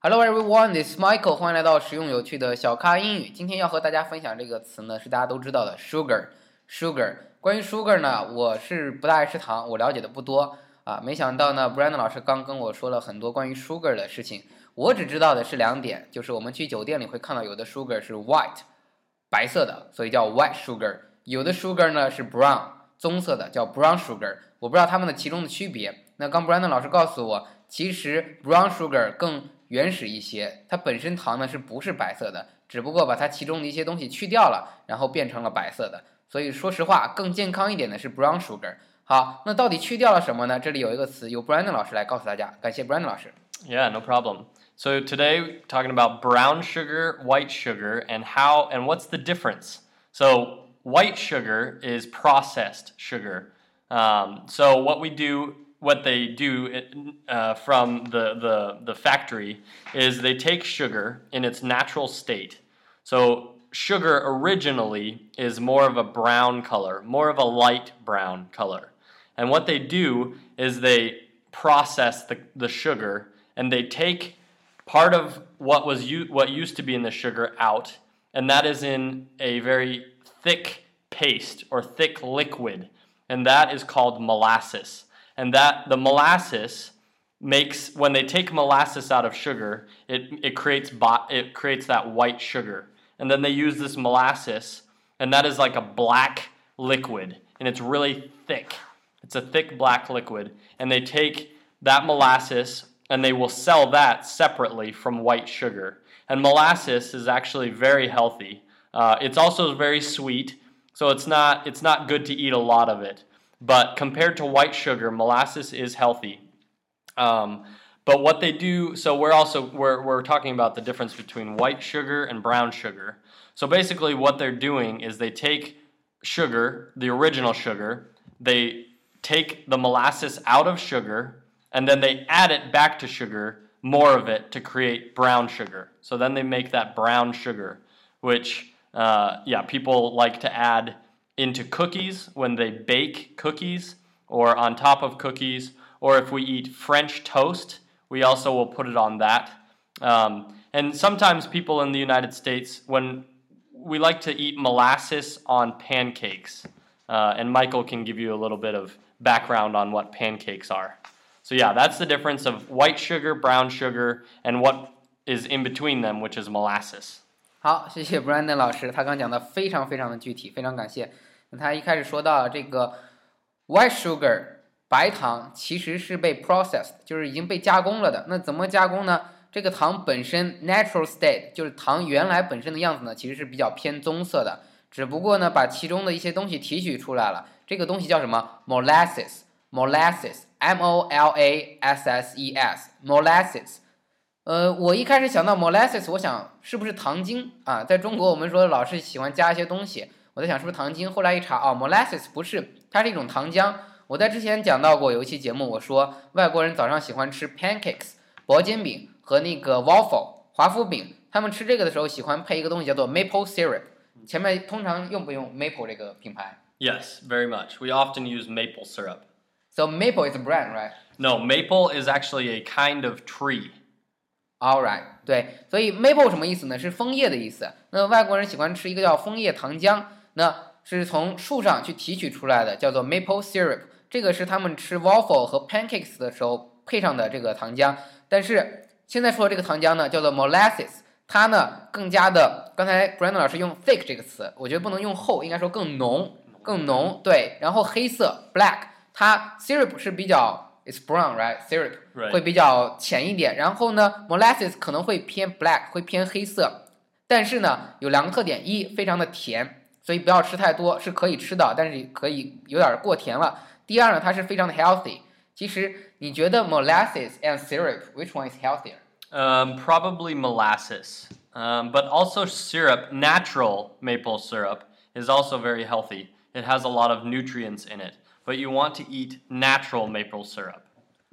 Hello everyone, this is Michael. 欢迎来到实用有趣的小咖英语。今天要和大家分享这个词呢，是大家都知道的 sugar。sugar。关于 sugar 呢，我是不大爱吃糖，我了解的不多啊。没想到呢，Brandon 老师刚跟我说了很多关于 sugar 的事情。我只知道的是两点，就是我们去酒店里会看到有的 sugar 是 white，白色的，所以叫 white sugar。有的 sugar 呢是 brown，棕色的，叫 brown sugar。我不知道它们的其中的区别。那刚 Brandon 老师告诉我，其实 brown sugar 更原始一些，它本身糖呢是不是白色的，只不过把它其中的一些东西去掉了，然后变成了白色的。所以说实话，更健康一点的是 brown sugar。好，那到底去掉了什么呢？这里有一个词，由 Brandon 老师来告诉大家。感谢 Brandon 老师。Yeah, no problem. So today talking about brown sugar, white sugar, and how and what's the difference. So white sugar is processed sugar. Um, so what we do what they do uh, from the, the, the factory is they take sugar in its natural state. So sugar originally is more of a brown color, more of a light brown color. And what they do is they process the, the sugar and they take part of what was what used to be in the sugar out, and that is in a very thick paste or thick liquid, and that is called molasses and that the molasses makes when they take molasses out of sugar, it it creates it creates that white sugar, and then they use this molasses, and that is like a black liquid, and it's really thick. It's a thick black liquid, and they take that molasses and they will sell that separately from white sugar. And molasses is actually very healthy. Uh, it's also very sweet, so it's not it's not good to eat a lot of it. But compared to white sugar, molasses is healthy. Um, but what they do, so we're also we're, we're talking about the difference between white sugar and brown sugar. So basically, what they're doing is they take sugar, the original sugar, they take the molasses out of sugar, and then they add it back to sugar, more of it to create brown sugar. So then they make that brown sugar, which uh, yeah, people like to add into cookies when they bake cookies or on top of cookies, or if we eat French toast, we also will put it on that. Um, and sometimes people in the United States, when we like to eat molasses on pancakes, uh, and Michael can give you a little bit of background on what pancakes are. So, yeah, that's the difference of white sugar, brown sugar, and what is in between them, which is molasses. 好，谢谢 Brandon 老师，他刚讲的非常非常的具体，非常感谢。 那他一开始说到这个 white sugar 白糖其实是被 processed，就是已经被加工了的。那怎么加工呢？这个糖本身 natural state 就是糖原来本身的样子呢，其实是比较偏棕色的。只不过呢，把其中的一些东西提取出来了。这个东西叫什么？molasses，molasses，m o l a s s e s，molasses。呃，我一开始想到 molasses，我想是不是糖精啊？在中国我们说老是喜欢加一些东西。我在想是不是糖精，后来一查，哦，molasses 不是，它是一种糖浆。我在之前讲到过有一期节目，我说外国人早上喜欢吃 pancakes 薄煎饼和那个 waffle 华夫饼，他们吃这个的时候喜欢配一个东西叫做 maple syrup。前面通常用不用 maple 这个品牌？Yes, very much. We often use maple syrup. So maple is a brand, right? No, maple is actually a kind of tree. All right，对，所以 maple 什么意思呢？是枫叶的意思。那外国人喜欢吃一个叫枫叶糖浆。那是从树上去提取出来的，叫做 maple syrup。这个是他们吃 waffle 和 pancakes 的时候配上的这个糖浆。但是现在说的这个糖浆呢，叫做 molasses，它呢更加的，刚才 Brandon 老师用 thick 这个词，我觉得不能用厚，应该说更浓，更浓。对，然后黑色 black，它 syrup 是比较 it's brown right，syrup 会比较浅一点。然后呢，molasses 可能会偏 black，会偏黑色。但是呢，有两个特点：一，非常的甜。所以不要吃太多，是可以吃的，但是可以有点过甜了。第二呢，它是非常的 healthy。其实你觉得 molasses and syrup which one is healthier? Um, probably molasses. Um, but also syrup, natural maple syrup, is also very healthy. It has a lot of nutrients in it. But you want to eat natural maple syrup.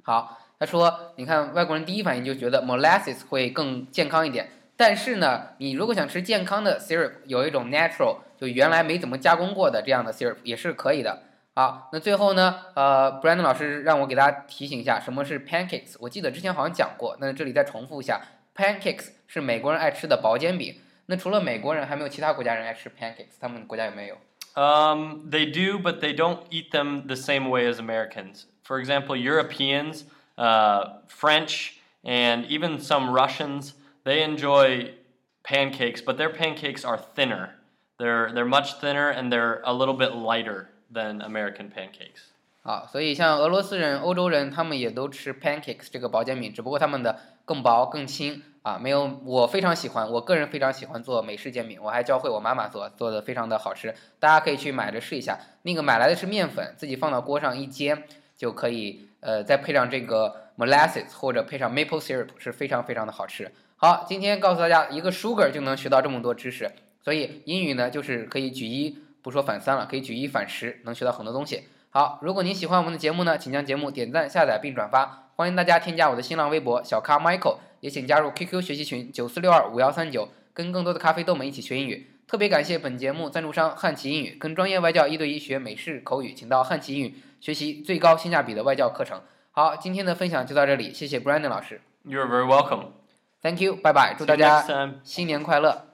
好，他说，你看外国人第一反应就觉得 molasses 会更健康一点。 但是呢，你如果想吃健康的 syrup，有一种 natural，就原来没怎么加工过的这样的 syrup 也是可以的。好，那最后呢，呃，Brandon 老师让我给大家提醒一下，什么是 pancakes？我记得之前好像讲过，那这里再重复一下 pancakes 是美国人爱吃的薄煎饼。那除了美国人，还没有其他国家人爱吃 pancakes？他们国家有没有？Um, they do, but they don't eat them the same way as Americans. For example, Europeans, uh, French, and even some Russians, they enjoy pancakes, but their pancakes are thinner. They're they're much thinner and they're a little bit lighter than American pancakes. 啊，所以像俄罗斯人、欧洲人，他们也都吃 pancakes 这个薄煎饼，只不过他们的更薄更轻啊，没有我非常喜欢，我个人非常喜欢做美式煎饼，我还教会我妈妈做，做的非常的好吃，大家可以去买着试一下。那个买来的是面粉，自己放到锅上一煎就可以，呃，再配上这个 molasses 或者配上 maple syrup 是非常非常的好吃。好，今天告诉大家一个 sugar 就能学到这么多知识，所以英语呢就是可以举一不说反三了，可以举一反十，能学到很多东西。好，如果您喜欢我们的节目呢，请将节目点赞、下载并转发。欢迎大家添加我的新浪微博小咖 Michael，也请加入 QQ 学习群九四六二五幺三九，跟更多的咖啡豆们一起学英语。特别感谢本节目赞助商汉奇英语，跟专业外教一对一学美式口语，请到汉奇英语学习最高性价比的外教课程。好，今天的分享就到这里，谢谢 Brandon 老师 You're very welcome.，Thank you，拜拜，祝大家.新年快乐。